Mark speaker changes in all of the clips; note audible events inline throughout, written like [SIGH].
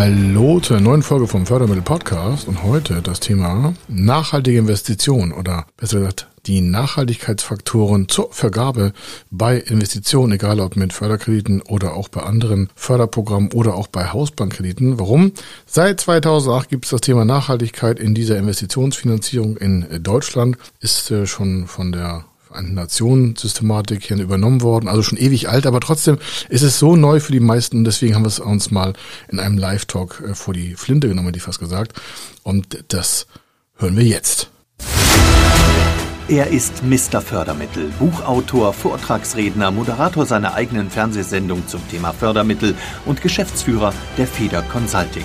Speaker 1: Hallo zur neuen Folge vom Fördermittel Podcast und heute das Thema nachhaltige Investitionen oder besser gesagt die Nachhaltigkeitsfaktoren zur Vergabe bei Investitionen, egal ob mit Förderkrediten oder auch bei anderen Förderprogrammen oder auch bei Hausbankkrediten. Warum? Seit 2008 gibt es das Thema Nachhaltigkeit in dieser Investitionsfinanzierung in Deutschland, ist äh, schon von der Nationensystematik hier übernommen worden, also schon ewig alt, aber trotzdem ist es so neu für die meisten, deswegen haben wir es uns mal in einem Live-Talk äh, vor die Flinte genommen, hätte ich fast gesagt. Und das hören wir jetzt.
Speaker 2: Er ist Mr. Fördermittel, Buchautor, Vortragsredner, Moderator seiner eigenen Fernsehsendung zum Thema Fördermittel und Geschäftsführer der Feder Consulting.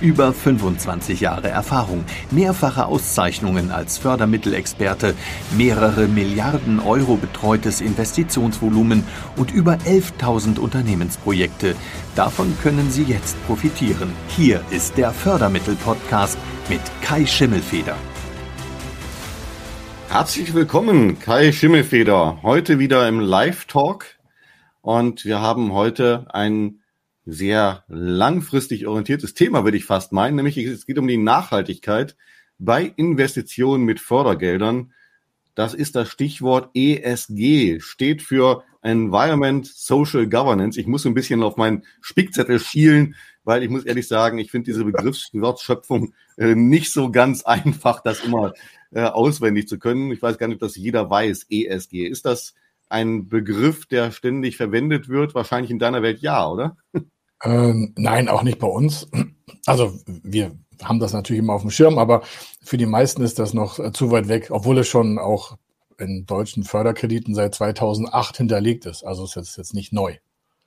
Speaker 2: Über 25 Jahre Erfahrung, mehrfache Auszeichnungen als Fördermittelexperte, mehrere Milliarden Euro betreutes Investitionsvolumen und über 11.000 Unternehmensprojekte. Davon können Sie jetzt profitieren. Hier ist der Fördermittel-Podcast mit Kai Schimmelfeder.
Speaker 3: Herzlich willkommen, Kai Schimmelfeder. Heute wieder im Live-Talk. Und wir haben heute ein sehr langfristig orientiertes Thema, würde ich fast meinen, nämlich es geht um die Nachhaltigkeit bei Investitionen mit Fördergeldern. Das ist das Stichwort ESG, steht für Environment Social Governance. Ich muss ein bisschen auf meinen Spickzettel schielen, weil ich muss ehrlich sagen, ich finde diese Begriffswortschöpfung äh, nicht so ganz [LAUGHS] einfach, das immer äh, auswendig zu können. Ich weiß gar nicht, ob das jeder weiß, ESG. Ist das ein Begriff, der ständig verwendet wird? Wahrscheinlich in deiner Welt ja, oder? [LAUGHS]
Speaker 1: Ähm, nein, auch nicht bei uns. Also wir haben das natürlich immer auf dem Schirm, aber für die meisten ist das noch äh, zu weit weg, obwohl es schon auch in deutschen Förderkrediten seit 2008 hinterlegt ist. Also es ist jetzt nicht neu.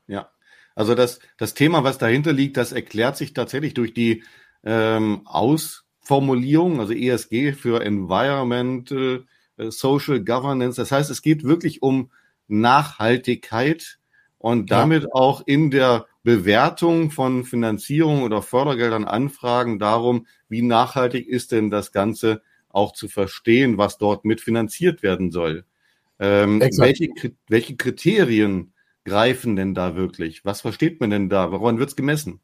Speaker 3: Ja, also das, das Thema, was dahinter liegt, das erklärt sich tatsächlich durch die ähm, Ausformulierung, also ESG für Environmental äh, Social Governance. Das heißt, es geht wirklich um Nachhaltigkeit und damit ja. auch in der Bewertung von Finanzierung oder Fördergeldern Anfragen darum, wie nachhaltig ist denn das Ganze auch zu verstehen, was dort mitfinanziert werden soll. Ähm, welche, welche Kriterien greifen denn da wirklich? Was versteht man denn da? Woran wird es gemessen?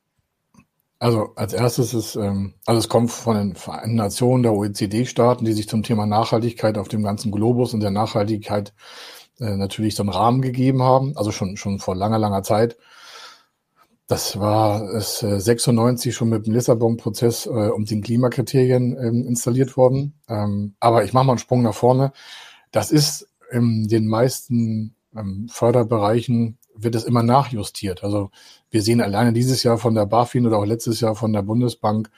Speaker 1: Also als erstes ist, ähm, also es kommt von den Vereinten Nationen der OECD-Staaten, die sich zum Thema Nachhaltigkeit auf dem ganzen Globus und der Nachhaltigkeit äh, natürlich so einen Rahmen gegeben haben, also schon, schon vor langer, langer Zeit. Das war es äh, 96 schon mit dem Lissabon-Prozess äh, um den Klimakriterien ähm, installiert worden. Ähm, aber ich mache mal einen Sprung nach vorne. Das ist in den meisten ähm, Förderbereichen wird es immer nachjustiert. Also wir sehen alleine dieses Jahr von der BaFin oder auch letztes Jahr von der Bundesbank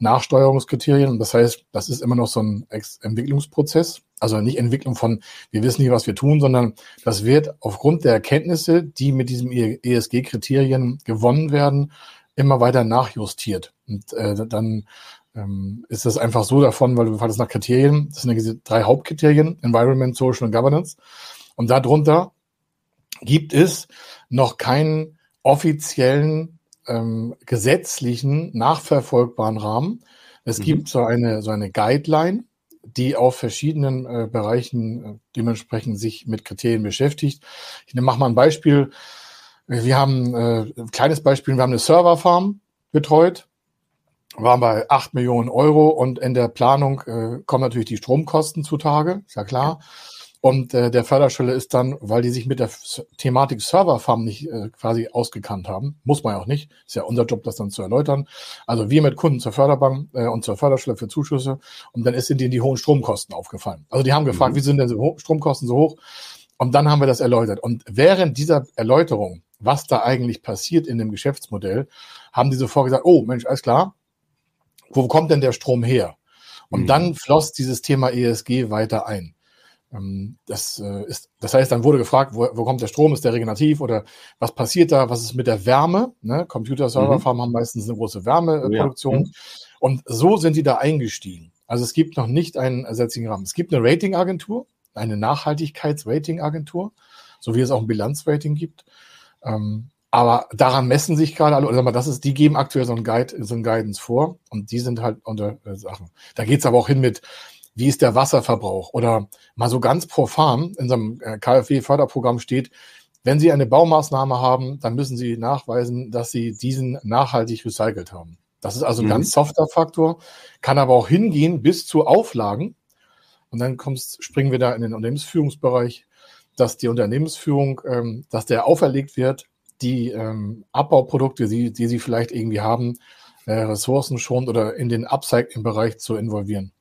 Speaker 1: Nachsteuerungskriterien. Das heißt, das ist immer noch so ein Entwicklungsprozess. Also nicht Entwicklung von, wir wissen nicht, was wir tun, sondern das wird aufgrund der Erkenntnisse, die mit diesen ESG-Kriterien gewonnen werden, immer weiter nachjustiert. Und äh, dann ähm, ist das einfach so davon, weil du fragst nach Kriterien, das sind diese drei Hauptkriterien, Environment, Social und Governance. Und darunter gibt es noch keinen offiziellen ähm, gesetzlichen, nachverfolgbaren Rahmen. Es mhm. gibt so eine, so eine Guideline, die auf verschiedenen äh, Bereichen äh, dementsprechend sich mit Kriterien beschäftigt. Ich mache mal ein Beispiel. Wir haben äh, ein kleines Beispiel, wir haben eine Serverfarm betreut, waren bei acht Millionen Euro und in der Planung äh, kommen natürlich die Stromkosten zutage, ist ja klar. Ja. Und äh, der Förderstelle ist dann, weil die sich mit der Thematik Serverfarm nicht äh, quasi ausgekannt haben, muss man ja auch nicht, ist ja unser Job, das dann zu erläutern. Also wir mit Kunden zur Förderbank äh, und zur Förderstelle für Zuschüsse und dann ist denen die hohen Stromkosten aufgefallen. Also die haben gefragt, mhm. wie sind denn so Stromkosten so hoch? Und dann haben wir das erläutert. Und während dieser Erläuterung, was da eigentlich passiert in dem Geschäftsmodell, haben die sofort gesagt, oh Mensch, alles klar, wo kommt denn der Strom her? Und mhm. dann floss dieses Thema ESG weiter ein. Ähm, das, äh, ist, das heißt, dann wurde gefragt, wo, wo kommt der Strom, ist der regenerativ oder was passiert da, was ist mit der Wärme? Ne? Computer-Server-Farmen mhm. haben meistens eine große Wärmeproduktion. Ja. Mhm. Und so sind die da eingestiegen. Also es gibt noch nicht einen ersetzlichen Rahmen. Es gibt eine Ratingagentur, eine Nachhaltigkeitsratingagentur, so wie es auch ein Bilanzrating gibt. Ähm, Aber daran messen sich gerade alle, oder das ist, die geben aktuell so ein Guide, so ein Guidance vor und die sind halt unter äh, Sachen. Da geht's aber auch hin mit, wie ist der Wasserverbrauch? Oder mal so ganz profan, in so einem äh, KfW-Förderprogramm steht, wenn Sie eine Baumaßnahme haben, dann müssen Sie nachweisen, dass Sie diesen nachhaltig recycelt haben. Das ist also ein mhm. ganz softer Faktor, kann aber auch hingehen bis zu Auflagen. Und dann kommst, springen wir da in den Unternehmensführungsbereich, dass die Unternehmensführung, ähm, dass der auferlegt wird, die ähm, Abbauprodukte, die, die sie vielleicht irgendwie haben, äh, Ressourcen schont oder in den Upcycling-Bereich zu involvieren.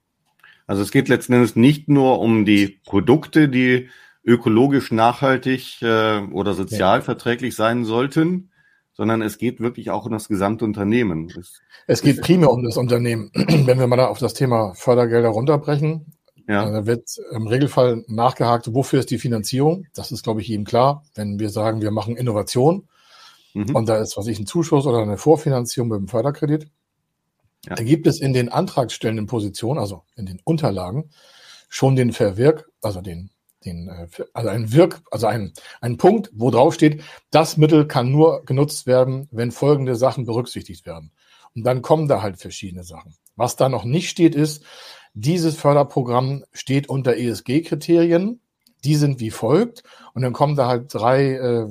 Speaker 3: Also es geht letzten Endes nicht nur um die Produkte, die ökologisch nachhaltig äh, oder sozialverträglich sein sollten, sondern es geht wirklich auch um das gesamte Unternehmen.
Speaker 1: Es, es geht primär um das Unternehmen. [CLEARS THROAT] Wenn wir mal da auf das Thema Fördergelder runterbrechen, ja. da wird im Regelfall nachgehakt, wofür ist die Finanzierung? Das ist, glaube ich, jedem klar. Wenn wir sagen, wir machen Innovation mhm. und da ist, was ich, ein Zuschuss oder eine Vorfinanzierung mit dem Förderkredit, ja. da gibt es in den antragstellenden Positionen, also in den Unterlagen, schon den Verwirk, also den den, äh, also ein Wirk, also ein, ein Punkt, wo drauf steht, das Mittel kann nur genutzt werden, wenn folgende Sachen berücksichtigt werden. Und dann kommen da halt verschiedene Sachen. Was da noch nicht steht, ist, dieses Förderprogramm steht unter ESG-Kriterien. Die sind wie folgt. Und dann kommen da halt drei äh,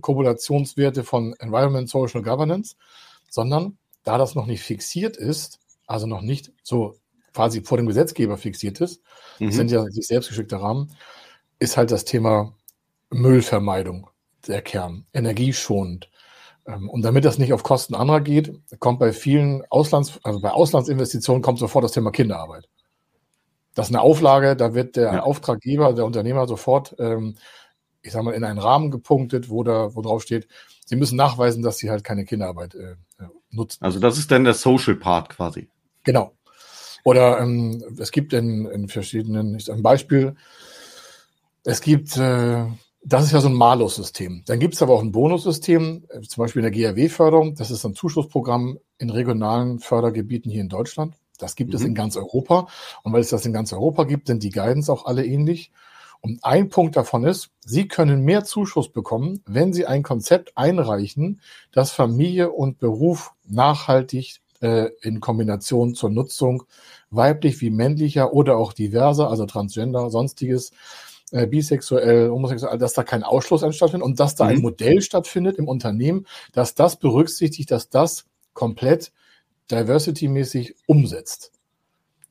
Speaker 1: Kobulationswerte von Environment, Social Governance, sondern da das noch nicht fixiert ist, also noch nicht so quasi vor dem Gesetzgeber fixiert ist, mhm. sind ja sich selbst geschickte Rahmen, ist halt das Thema Müllvermeidung der Kern, energieschonend. Ähm, und damit das nicht auf Kosten anderer geht, kommt bei vielen Auslands, also bei Auslandsinvestitionen kommt sofort das Thema Kinderarbeit. Das ist eine Auflage, da wird der ja. Auftraggeber, der Unternehmer sofort, ähm, ich sag mal, in einen Rahmen gepunktet, wo da, wo drauf steht, sie müssen nachweisen, dass sie halt keine Kinderarbeit äh, äh nutzen.
Speaker 3: Also das ist dann der Social Part quasi.
Speaker 1: Genau. Oder ähm, es gibt in, in verschiedenen, ich sag ein Beispiel, es gibt, äh, das ist ja so ein Malus-System. Dann gibt es aber auch ein Bonussystem, äh, zum Beispiel in der GRW-Förderung. Das ist ein Zuschussprogramm in regionalen Fördergebieten hier in Deutschland. Das gibt mhm. es in ganz Europa. Und weil es das in ganz Europa gibt, sind die Guidance auch alle ähnlich. Und ein Punkt davon ist, Sie können mehr Zuschuss bekommen, wenn Sie ein Konzept einreichen, das Familie und Beruf nachhaltig äh, in Kombination zur Nutzung weiblich wie männlicher oder auch diverser, also Transgender, sonstiges, äh, bisexuell, homosexuell, dass da kein Ausschluss stattfindet und dass da mhm. ein Modell stattfindet im Unternehmen, dass das berücksichtigt, dass das komplett diversity-mäßig umsetzt.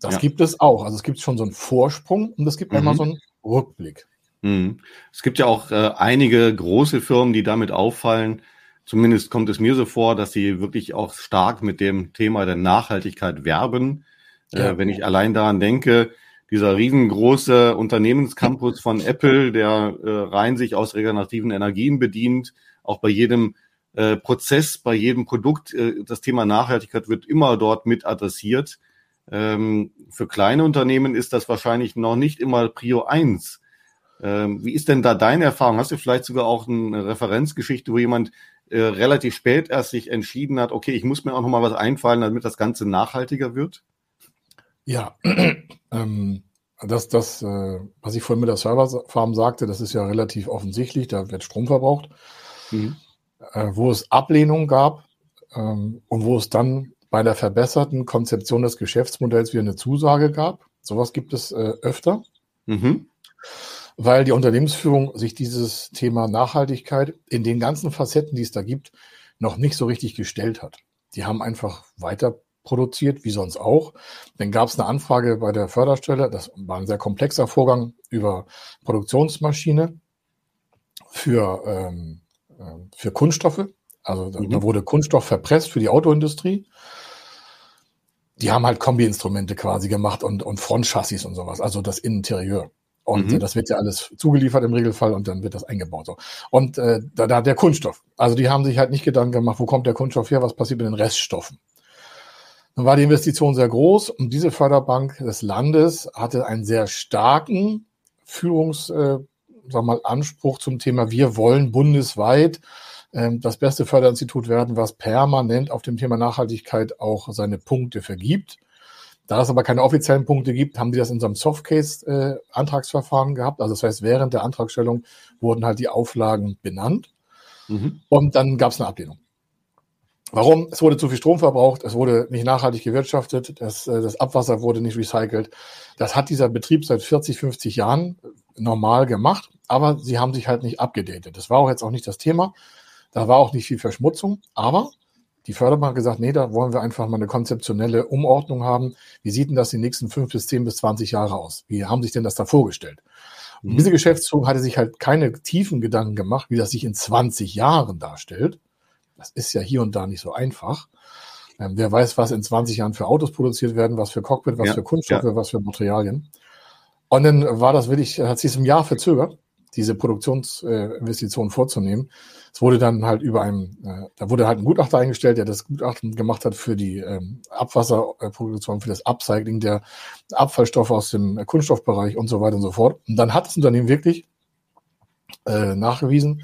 Speaker 1: Das ja. gibt es auch. Also es gibt schon so einen Vorsprung und es gibt mhm. einmal so einen Rückblick.
Speaker 3: Mhm. Es gibt ja auch äh, einige große Firmen, die damit auffallen. Zumindest kommt es mir so vor, dass sie wirklich auch stark mit dem Thema der Nachhaltigkeit werben. Äh, ja. Äh, wenn ich allein daran denke, dieser riesengroße Unternehmenscampus von Apple, der äh, rein sich aus regenerativen Energien bedient, auch bei jedem äh, Prozess, bei jedem Produkt, äh, das Thema Nachhaltigkeit wird immer dort mit adressiert. Ähm, für kleine Unternehmen ist das wahrscheinlich noch nicht immer Prio eins. Ähm, wie ist denn da deine Erfahrung? Hast du vielleicht sogar auch eine Referenzgeschichte, wo jemand äh, relativ spät erst sich entschieden hat, okay, ich muss mir auch noch mal was einfallen, damit das Ganze nachhaltiger wird?
Speaker 1: Ja, [CLEARS THROAT] ähm, das, das, äh, was ich vorhin mit der Serverfarm sagte, das ist ja relativ offensichtlich, da wird Strom verbraucht. Mhm. Äh, wo es Ablehnung gab ähm, und wo es dann bei der verbesserten Konzeption des Geschäftsmodells wieder eine Zusage gab. Sowas gibt es äh, öfter, mhm. Weil die Unternehmensführung sich dieses Thema Nachhaltigkeit in den ganzen Facetten, die es da gibt, noch nicht so richtig gestellt hat. Die haben einfach weiter produziert, wie sonst auch. Dann gab es eine Anfrage bei der Förderstelle, das war ein sehr komplexer Vorgang über Produktionsmaschine für, ähm, äh, für Kunststoffe. Also mhm. da wurde Kunststoff verpresst für die Autoindustrie. Die haben halt Kombi-Instrumente quasi gemacht und, und Frontchassis und sowas, also das Interieur. Und mhm. das wird ja alles zugeliefert im Regelfall und dann wird das eingebaut. So. Und äh, da, da der Kunststoff. Also die haben sich halt nicht Gedanken gemacht, wo kommt der Kunststoff her, was passiert mit den Reststoffen. Dann war die Investition sehr groß und diese Förderbank des Landes hatte einen sehr starken Führungs, äh, sag mal, Anspruch zum Thema, wir wollen bundesweit äh, das beste Förderinstitut werden, was permanent auf dem Thema Nachhaltigkeit auch seine Punkte vergibt. Da es aber keine offiziellen Punkte gibt, haben die das in so einem Softcase-Antragsverfahren äh, gehabt. Also das heißt, während der Antragstellung wurden halt die Auflagen benannt. Mhm. Und dann gab es eine Ablehnung. Warum? Es wurde zu viel Strom verbraucht, es wurde nicht nachhaltig gewirtschaftet, das, äh, das Abwasser wurde nicht recycelt. Das hat dieser Betrieb seit 40, 50 Jahren normal gemacht, aber sie haben sich halt nicht abgedatet. Das war auch jetzt auch nicht das Thema. Da war auch nicht viel Verschmutzung, aber die Förderbank hat gesagt, nee, da wollen wir einfach mal eine konzeptionelle Umordnung haben. Wie sieht denn das die nächsten fünf bis zehn bis zwanzig Jahre aus? Wie haben sich denn das da vorgestellt? Und mhm. diese Geschäftsführung hatte sich halt keine tiefen Gedanken gemacht, wie das sich in 20 Jahren darstellt. Das ist ja hier und da nicht so einfach. Ähm, wer weiß, was in 20 Jahren für Autos produziert werden, was für Cockpit, was ja, für Kunststoffe, ja. was für Materialien. Und dann war das wirklich, hat sich ein Jahr verzögert, diese Produktionsinvestitionen äh, vorzunehmen. Es wurde dann halt über einem, äh, da wurde halt ein Gutachter eingestellt, der das Gutachten gemacht hat für die ähm, Abwasserproduktion, für das Upcycling der Abfallstoffe aus dem Kunststoffbereich und so weiter und so fort. Und dann hat das Unternehmen wirklich äh, nachgewiesen,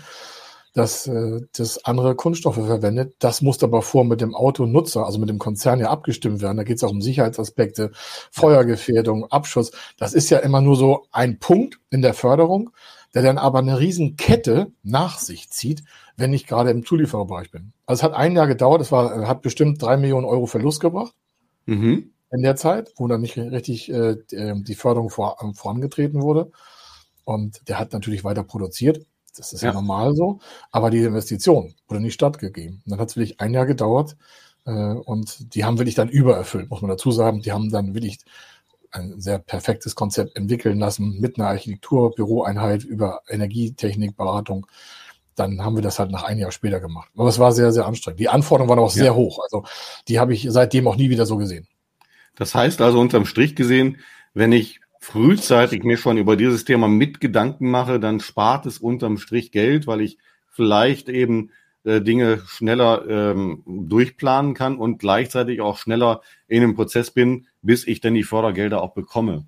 Speaker 1: dass äh, das andere Kunststoffe verwendet. Das muss aber vor mit dem Autonutzer, also mit dem Konzern ja abgestimmt werden. Da geht es auch um Sicherheitsaspekte, Feuergefährdung, Abschutz. Das ist ja immer nur so ein Punkt in der Förderung, der dann aber eine Riesenkette nach sich zieht, wenn ich gerade im Zuliefererbereich bin. Also es hat ein Jahr gedauert, es war, hat bestimmt drei Millionen Euro Verlust gebracht. Mhm. In der Zeit, wo dann nicht richtig äh, die Förderung vor, vorangetreten wurde. Und der hat natürlich weiter produziert. Das ist ja, ja normal so. Aber die Investition wurde nicht stattgegeben. Und dann hat es wirklich ein Jahr gedauert. Äh, und die haben wirklich dann übererfüllt, muss man dazu sagen. Die haben dann wirklich ein sehr perfektes Konzept entwickeln lassen mit einer Architekturbüroeinheit über Energietechnik, Beratung. Dann haben wir das halt nach einem Jahr später gemacht. Aber es war sehr, sehr anstrengend. Die Anforderungen waren auch sehr ja. hoch. Also die habe ich seitdem auch nie wieder so gesehen.
Speaker 3: Das heißt also unterm Strich gesehen, wenn ich frühzeitig mir schon über dieses Thema mit Gedanken mache, dann spart es unterm Strich Geld, weil ich vielleicht eben äh, Dinge schneller ähm, durchplanen kann und gleichzeitig auch schneller in dem Prozess bin, bis ich dann die Fördergelder auch bekomme.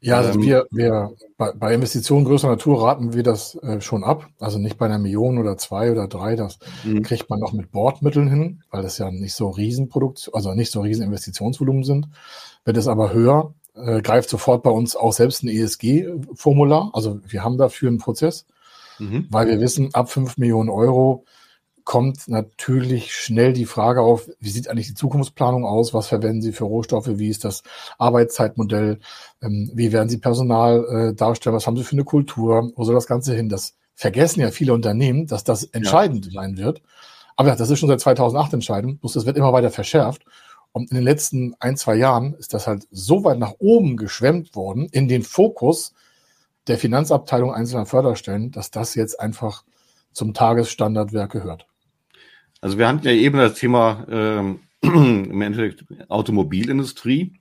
Speaker 1: Ja, also ähm, wir, wir bei, bei Investitionen größerer Natur raten wir das äh, schon ab. Also nicht bei einer Million oder zwei oder drei, das mhm. kriegt man noch mit Bordmitteln hin, weil das ja nicht so Riesenproduktion, also nicht so riesen Investitionsvolumen sind. Wird es aber höher, äh, greift sofort bei uns auch selbst ein ESG-Formular. Also wir haben dafür einen Prozess, mhm. weil wir wissen, ab fünf Millionen Euro kommt natürlich schnell die Frage auf, wie sieht eigentlich die Zukunftsplanung aus? Was verwenden Sie für Rohstoffe? Wie ist das Arbeitszeitmodell? Ähm, wie werden Sie Personal äh, darstellen? Was haben Sie für eine Kultur? Wo soll das Ganze hin? Das vergessen ja viele Unternehmen, dass das entscheidend ja. sein wird. Aber ja, das ist schon seit 2008 entscheidend. Bloß das wird immer weiter verschärft. Und in den letzten ein, zwei Jahren ist das halt so weit nach oben geschwemmt worden in den Fokus der Finanzabteilung einzelner Förderstellen, dass das jetzt einfach zum Tagesstandardwerk gehört.
Speaker 3: Also wir hatten ja eben das Thema ähm, [CLEARS THROAT] im Endeffekt Automobilindustrie.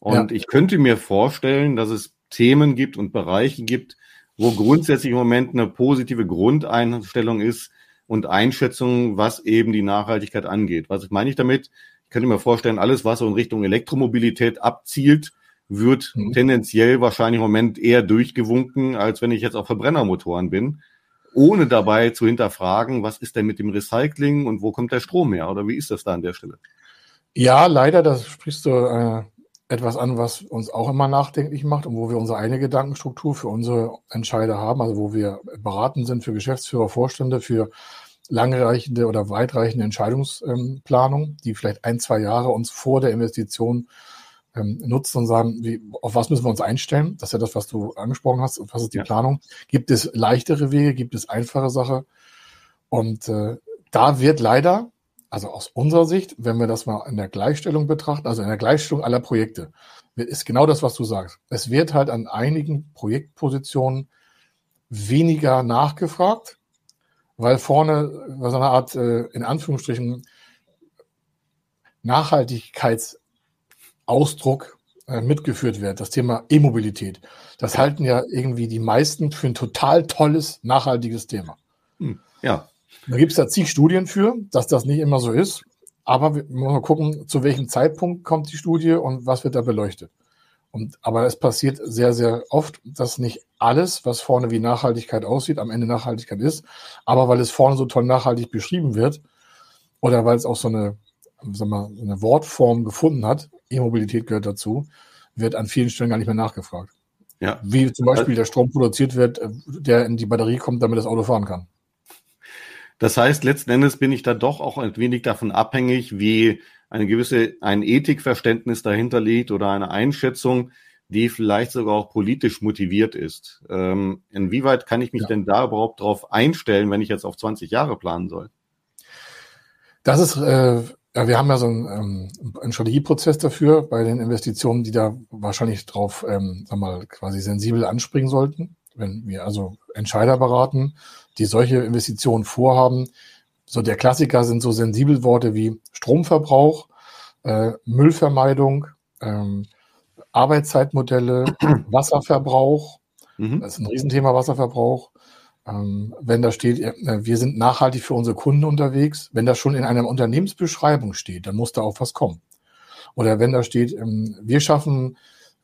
Speaker 3: Und ja. ich könnte mir vorstellen, dass es Themen gibt und Bereiche gibt, wo grundsätzlich im Moment eine positive Grundeinstellung ist und Einschätzung, was eben die Nachhaltigkeit angeht. Was meine ich damit? Ich könnte mir vorstellen, alles, was so in Richtung Elektromobilität abzielt, wird mhm. tendenziell wahrscheinlich im Moment eher durchgewunken, als wenn ich jetzt auf Verbrennermotoren bin, ohne dabei zu hinterfragen, was ist denn mit dem Recycling und wo kommt der Strom her oder wie ist das da an der Stelle?
Speaker 1: Ja, leider, das sprichst du äh, etwas an, was uns auch immer nachdenklich macht und wo wir unsere eigene Gedankenstruktur für unsere Entscheider haben, also wo wir beraten sind für Geschäftsführer, Vorstände, für langreichende oder weitreichende Entscheidungsplanung, die vielleicht ein, zwei Jahre uns vor der Investition ähm, nutzen und sagen, wie, auf was müssen wir uns einstellen? Das ist ja das, was du angesprochen hast. Was ist die ja. Planung? Gibt es leichtere Wege? Gibt es einfache Sache? Und äh, da wird leider, also aus unserer Sicht, wenn wir das mal in der Gleichstellung betrachten, also in der Gleichstellung aller Projekte, ist genau das, was du sagst. Es wird halt an einigen Projektpositionen weniger nachgefragt, weil vorne so eine Art, äh, in Anführungsstrichen, Nachhaltigkeitsausdruck äh, mitgeführt wird, das Thema E-Mobilität. Das halten ja irgendwie die meisten für ein total tolles, nachhaltiges Thema. Hm, ja. Da gibt es da zig Studien für, dass das nicht immer so ist. Aber wir müssen mal gucken, zu welchem Zeitpunkt kommt die Studie und was wird da beleuchtet. Und, aber es passiert sehr, sehr oft, dass nicht alles, was vorne wie Nachhaltigkeit aussieht, am Ende Nachhaltigkeit ist. Aber weil es vorne so toll nachhaltig beschrieben wird oder weil es auch so eine, sag mal, eine Wortform gefunden hat, E-Mobilität gehört dazu, wird an vielen Stellen gar nicht mehr nachgefragt. Ja. Wie zum Beispiel der Strom produziert wird, der in die Batterie kommt, damit das Auto fahren kann.
Speaker 3: Das heißt, letzten Endes bin ich da doch auch ein wenig davon abhängig, wie eine gewisse, ein Ethikverständnis dahinter liegt oder eine Einschätzung, die vielleicht sogar auch politisch motiviert ist. Ähm, inwieweit kann ich mich ja. denn da überhaupt drauf einstellen, wenn ich jetzt auf 20 Jahre planen soll?
Speaker 1: Das ist, äh, ja, wir haben ja so einen, ähm, einen Strategieprozess dafür bei den Investitionen, die da wahrscheinlich drauf, ähm, sag mal, quasi sensibel anspringen sollten. Wenn wir also Entscheider beraten, die solche Investitionen vorhaben, so der Klassiker sind so sensibel Worte wie Stromverbrauch, äh, Müllvermeidung, ähm, Arbeitszeitmodelle, [CLEARS THROAT] Wasserverbrauch. Mhm. Das ist ein Riesenthema Wasserverbrauch. Ähm, wenn da steht, äh, wir sind nachhaltig für unsere Kunden unterwegs, wenn das schon in einer Unternehmensbeschreibung steht, dann muss da auch was kommen. Oder wenn da steht, ähm, wir schaffen,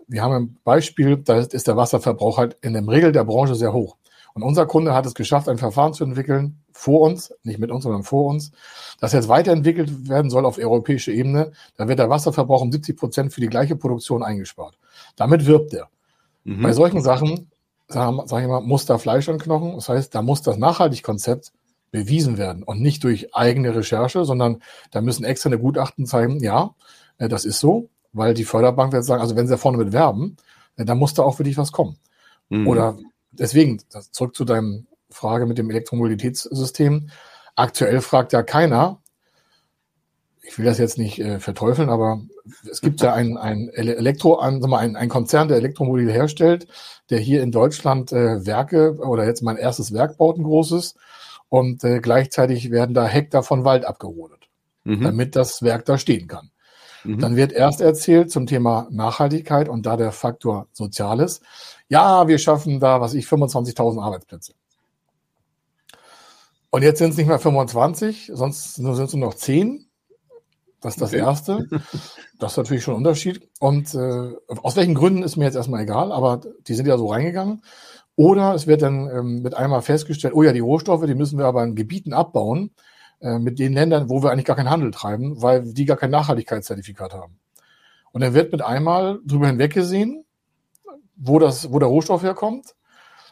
Speaker 1: wir haben ein Beispiel, da ist der Wasserverbrauch halt in der Regel der Branche sehr hoch. Und unser Kunde hat es geschafft, ein Verfahren zu entwickeln, vor uns, nicht mit uns, sondern vor uns, das jetzt weiterentwickelt werden soll auf europäischer Ebene. Da wird der Wasserverbrauch um 70 Prozent für die gleiche Produktion eingespart. Damit wirbt er. Mhm. Bei solchen Sachen, sage sag ich mal, muss da Fleisch an Knochen. Das heißt, da muss das Nachhaltigkonzept bewiesen werden und nicht durch eigene Recherche, sondern da müssen externe Gutachten zeigen, ja, äh, das ist so, weil die Förderbank wird sagen, also wenn sie da vorne mit werben, äh, dann muss da auch für dich was kommen. Mhm. Oder deswegen, zurück zu deinem Frage mit dem Elektromobilitätssystem. Aktuell fragt ja keiner, ich will das jetzt nicht äh, verteufeln, aber es gibt ja ein, ein Elektro, ein, ein, ein Konzern, der Elektromobil herstellt, der hier in Deutschland äh, Werke oder jetzt mein erstes Werk baut, ein großes, und äh, gleichzeitig werden da Hektar von Wald abgerodet, mhm. damit das Werk da stehen kann. Mhm. Dann wird erst erzählt zum Thema Nachhaltigkeit und da der Faktor Soziales. Ja, wir schaffen da, was ich, 25.000 Arbeitsplätze. Und jetzt sind es nicht mehr 25, sonst sind es nur noch 10. Das ist das okay. Erste. Das ist natürlich schon ein Unterschied. Und äh, aus welchen Gründen ist mir jetzt erstmal egal, aber die sind ja so reingegangen. Oder es wird dann ähm, mit einmal festgestellt, oh ja, die Rohstoffe, die müssen wir aber in Gebieten abbauen, äh, mit den Ländern, wo wir eigentlich gar keinen Handel treiben, weil die gar kein Nachhaltigkeitszertifikat haben. Und dann wird mit einmal drüber hinweggesehen, wo, das, wo der Rohstoff herkommt.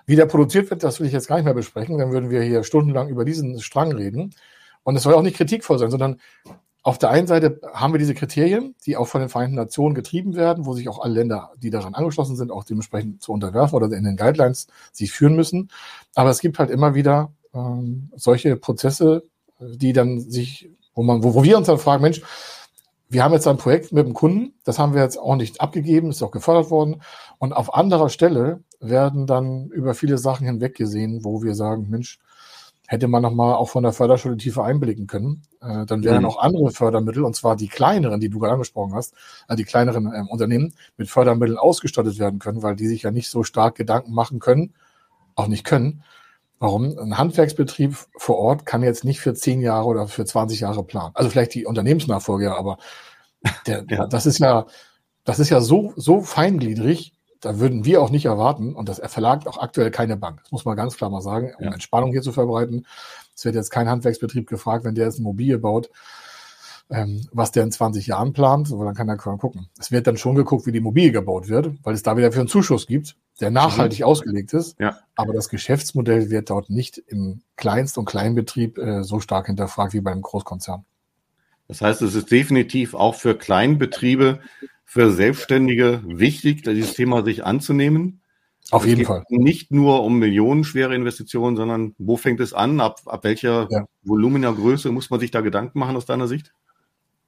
Speaker 1: Wie der produziert wird, das will ich jetzt gar nicht mehr besprechen. Dann würden wir hier stundenlang über diesen Strang reden. Und es soll auch nicht kritikvoll sein, sondern auf der einen Seite haben wir diese Kriterien, die auch von den Vereinten Nationen getrieben werden, wo sich auch alle Länder, die daran angeschlossen sind, auch dementsprechend zu unterwerfen oder in den Guidelines sich führen müssen. Aber es gibt halt immer wieder ähm, solche Prozesse, die dann sich, wo man, wo, wo wir uns dann fragen, Mensch, wir haben jetzt ein Projekt mit dem Kunden, das haben wir jetzt auch nicht abgegeben, ist auch gefördert worden. Und auf anderer Stelle werden dann über viele Sachen hinweggesehen, wo wir sagen, Mensch, hätte man nochmal auch von der Förderschule tiefer einblicken können. Äh, dann wären mhm. auch andere Fördermittel, und zwar die kleineren, die du gerade angesprochen hast, äh, die kleineren äh, Unternehmen mit Fördermitteln ausgestattet werden können, weil die sich ja nicht so stark Gedanken machen können, auch nicht können. Warum? Ein Handwerksbetrieb vor Ort kann jetzt nicht für zehn Jahre oder für 20 Jahre planen. Also vielleicht die Unternehmensnachfolge, aber der, [LAUGHS] ja. das ist ja, das ist ja so, so feingliedrig, da würden wir auch nicht erwarten, und das verlangt auch aktuell keine Bank. Das muss man ganz klar mal sagen, um ja. Entspannung hier zu verbreiten. Es wird jetzt kein Handwerksbetrieb gefragt, wenn der jetzt eine Immobilie baut, ähm, was der in 20 Jahren plant, aber dann kann er gucken. Es wird dann schon geguckt, wie die Immobilie gebaut wird, weil es da wieder für einen Zuschuss gibt, der nachhaltig mhm. ausgelegt ist. Ja. Aber das Geschäftsmodell wird dort nicht im Kleinst- und Kleinbetrieb äh, so stark hinterfragt wie beim Großkonzern.
Speaker 3: Das heißt, es ist definitiv auch für Kleinbetriebe für Selbstständige wichtig, dieses Thema sich anzunehmen?
Speaker 1: Auf jeden Fall.
Speaker 3: Nicht nur um millionenschwere Investitionen, sondern wo fängt es an? Ab, ab welcher ja. Volumenergröße muss man sich da Gedanken machen aus deiner Sicht?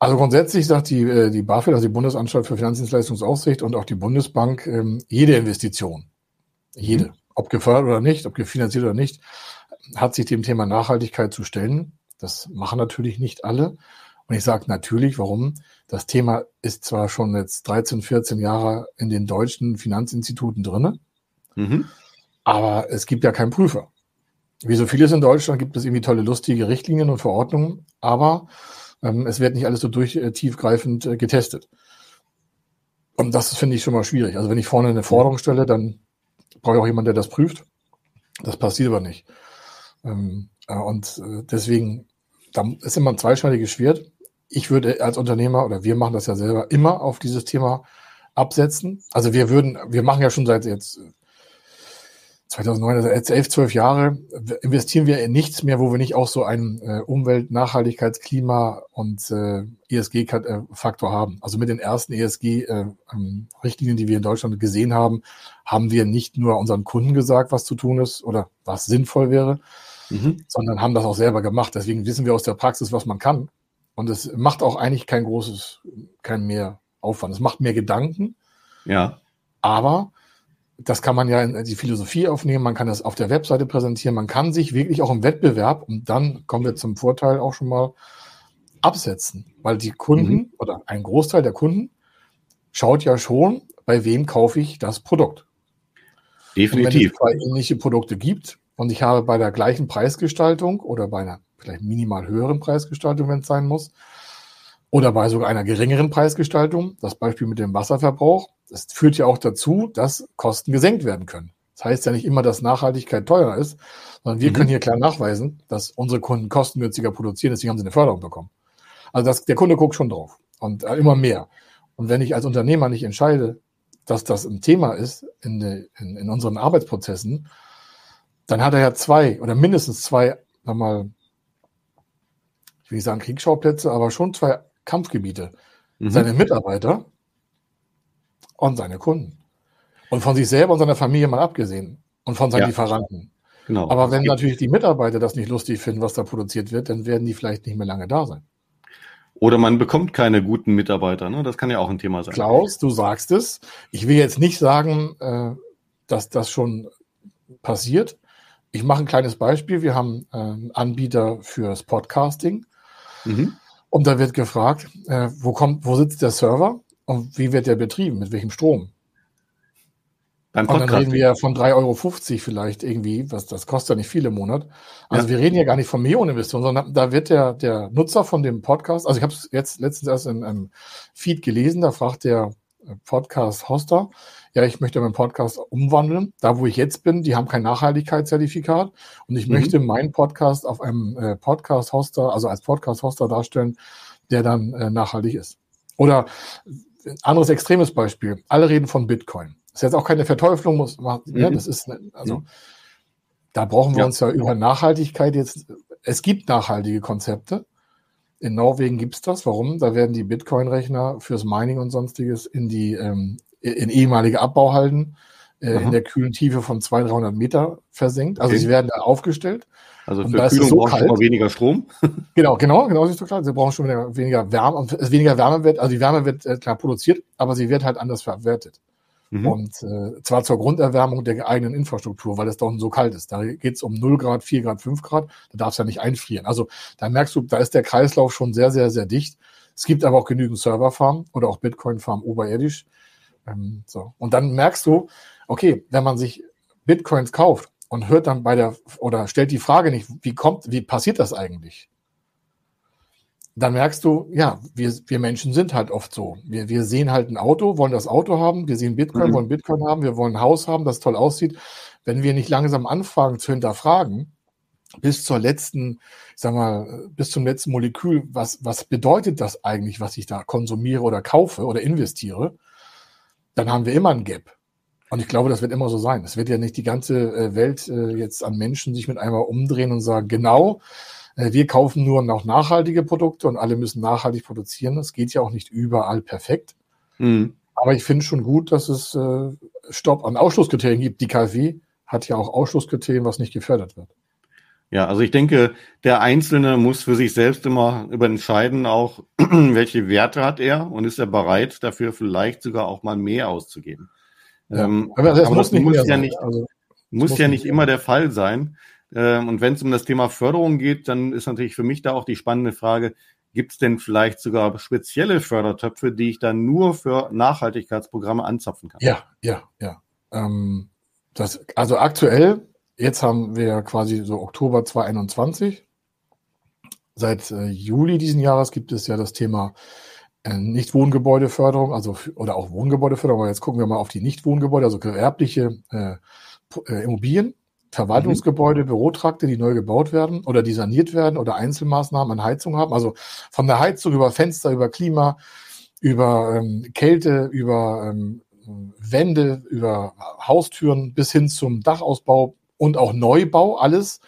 Speaker 1: Also grundsätzlich sagt die, äh, die BaFin, also die Bundesanstalt für Finanzdienstleistungsaufsicht und auch die Bundesbank, ähm, jede Investition, jede, mhm. ob gefördert oder nicht, ob gefinanziert oder nicht, hat sich dem Thema Nachhaltigkeit zu stellen. Das machen natürlich nicht alle. Und ich sage natürlich, warum? Das Thema ist zwar schon jetzt 13, 14 Jahre in den deutschen Finanzinstituten drinne, mhm. aber es gibt ja keinen Prüfer. Wie so vieles in Deutschland gibt es irgendwie tolle, lustige Richtlinien und Verordnungen, aber ähm, es wird nicht alles so durch äh, tiefgreifend äh, getestet. Und das finde ich schon mal schwierig. Also wenn ich vorne eine Forderung stelle, dann brauche ich auch jemanden, der das prüft. Das passiert aber nicht. Ähm, äh, und äh, deswegen, da ist immer ein zweischneidiges Schwert ich würde als Unternehmer oder wir machen das ja selber immer auf dieses Thema absetzen. Also wir würden, wir machen ja schon seit jetzt 2009, also jetzt elf, zwölf Jahre, investieren wir in nichts mehr, wo wir nicht auch so einen äh, Umwelt-, Nachhaltigkeits-, Klima- und äh, ESG-Faktor haben. Also mit den ersten ESG-Richtlinien, äh, die wir in Deutschland gesehen haben, haben wir nicht nur unseren Kunden gesagt, was zu tun ist oder was sinnvoll wäre, mhm. sondern haben das auch selber gemacht. Deswegen wissen wir aus der Praxis, was man kann. Und es macht auch eigentlich kein großes, kein mehr Aufwand. Es macht mehr Gedanken.
Speaker 3: Ja.
Speaker 1: Aber das kann man ja in die Philosophie aufnehmen, man kann das auf der Webseite präsentieren, man kann sich wirklich auch im Wettbewerb, und dann kommen wir zum Vorteil auch schon mal, absetzen. Weil die Kunden mhm. oder ein Großteil der Kunden schaut ja schon, bei wem kaufe ich das Produkt.
Speaker 3: Definitiv. Und
Speaker 1: wenn es zwei ähnliche Produkte gibt und ich habe bei der gleichen Preisgestaltung oder bei einer vielleicht minimal höheren Preisgestaltung, wenn es sein muss, oder bei sogar einer geringeren Preisgestaltung, das Beispiel mit dem Wasserverbrauch, das führt ja auch dazu, dass Kosten gesenkt werden können. Das heißt ja nicht immer, dass Nachhaltigkeit teurer ist, sondern wir mhm. können hier klar nachweisen, dass unsere Kunden kostengünstiger produzieren, deswegen haben sie eine Förderung bekommen. Also das, der Kunde guckt schon drauf und äh, immer mehr. Und wenn ich als Unternehmer nicht entscheide, dass das ein Thema ist in, de, in, in unseren Arbeitsprozessen, dann hat er ja zwei oder mindestens zwei, sag mal, ich will nicht sagen Kriegsschauplätze, aber schon zwei Kampfgebiete. Mhm. Seine Mitarbeiter und seine Kunden. Und von sich selber und seiner Familie mal abgesehen. Und von seinen ja. Lieferanten. Genau. Aber wenn natürlich die Mitarbeiter das nicht lustig finden, was da produziert wird, dann werden die vielleicht nicht mehr lange da sein.
Speaker 3: Oder man bekommt keine guten Mitarbeiter. Ne? Das kann ja auch ein Thema sein.
Speaker 1: Klaus, du sagst es. Ich will jetzt nicht sagen, äh, dass das schon passiert. Ich mache ein kleines Beispiel. Wir haben einen Anbieter fürs Podcasting. Mhm. Und da wird gefragt, äh, wo kommt, wo sitzt der Server? Und wie wird der betrieben? Mit welchem Strom? Beim und dann reden wir ja von 3,50 Euro vielleicht irgendwie, was das kostet ja nicht viel im Monat. Also ja. wir reden ja gar nicht von Millioneninvestoren, sondern da wird der, der Nutzer von dem Podcast, also ich habe es jetzt letztens erst in einem Feed gelesen, da fragt der Podcast-Hoster, ja, ich möchte meinen Podcast umwandeln. Da, wo ich jetzt bin, die haben kein Nachhaltigkeitszertifikat und ich mhm. möchte meinen Podcast auf einem äh, Podcast-Hoster, also als Podcast-Hoster darstellen, der dann äh, nachhaltig ist. Oder anderes extremes Beispiel. Alle reden von Bitcoin. Das ist jetzt auch keine Verteuflung, muss man, mhm. ja, das ist, also, mhm. da brauchen wir ja. uns ja über Nachhaltigkeit jetzt, es gibt nachhaltige Konzepte. In Norwegen gibt es das. Warum? Da werden die Bitcoin-Rechner fürs Mining und sonstiges in die, ähm, in ehemalige Abbauhalden äh, in der kühlen Tiefe von 200, 300 Meter versenkt. Also okay. sie werden da aufgestellt.
Speaker 3: Also für Kühlung so brauchen wir weniger Strom. [LAUGHS]
Speaker 1: genau, genau, genau, ist so klar. Sie brauchen schon weniger Wärme. Weniger Wärme wird, also die Wärme wird äh, klar produziert, aber sie wird halt anders verwertet. Mhm. Und äh, zwar zur Grunderwärmung der eigenen Infrastruktur, weil es da unten so kalt ist. Da geht es um 0 Grad, 4 Grad, 5 Grad. Da darf es ja nicht einfrieren. Also da merkst du, da ist der Kreislauf schon sehr, sehr, sehr dicht. Es gibt aber auch genügend Serverfarmen oder auch Bitcoin-Farmen oberirdisch. Ähm, so. Und dann merkst du, okay, wenn man sich Bitcoins kauft und hört dann bei der oder stellt die Frage nicht, wie kommt, wie passiert das eigentlich? Dann merkst du, ja, wir, wir Menschen sind halt oft so. Wir, wir sehen halt ein Auto, wollen das Auto haben, wir sehen Bitcoin, mhm. wollen Bitcoin haben, wir wollen ein Haus haben, das toll aussieht. Wenn wir nicht langsam anfangen zu hinterfragen, bis zur letzten, ich sag mal, bis zum letzten Molekül, was, was bedeutet das eigentlich, was ich da konsumiere oder kaufe oder investiere, dann haben wir immer ein Gap. Und ich glaube, das wird immer so sein. Es wird ja nicht die ganze äh, Welt äh, jetzt an Menschen sich mit einmal umdrehen und sagen, genau, wir kaufen nur noch nachhaltige Produkte und alle müssen nachhaltig produzieren. Das geht ja auch nicht überall perfekt. Mhm. Aber ich finde schon gut, dass es Stopp an Ausschlusskriterien gibt. Die KfW hat ja auch Ausschlusskriterien, was nicht gefördert wird.
Speaker 3: Ja, also ich denke, der Einzelne muss für sich selbst immer über entscheiden, auch [CLEARS THROAT] welche Werte hat er und ist er bereit, dafür vielleicht sogar auch mal mehr auszugeben.
Speaker 1: Ja. Ähm, aber das, aber muss, das nicht muss ja nicht,
Speaker 3: also, muss, muss ja nicht immer der Fall sein. Ähm, und wenn es um das Thema Förderung geht, dann ist natürlich für mich da auch die spannende Frage, gibt es denn vielleicht sogar spezielle Fördertöpfe, die ich dann nur für Nachhaltigkeitsprogramme anzapfen kann?
Speaker 1: Ja, ja, ja. Ähm, das, also aktuell, jetzt haben wir quasi so Oktober 2021. Seit äh, Juli diesen Jahres gibt es ja das Thema äh, Nicht-Wohngebäudeförderung, also oder auch Wohngebäudeförderung, aber jetzt gucken wir mal auf die Nicht-Wohngebäude, also gewerbliche äh, äh, Immobilien, Verwaltungsgebäude, mhm. Bürotrakte, die neu gebaut werden oder die saniert werden oder Einzelmaßnahmen an Heizung haben. Also von der Heizung über Fenster, über Klima, über ähm, Kälte, über ähm, Wände, über Haustüren bis hin zum Dachausbau und auch Neubau, alles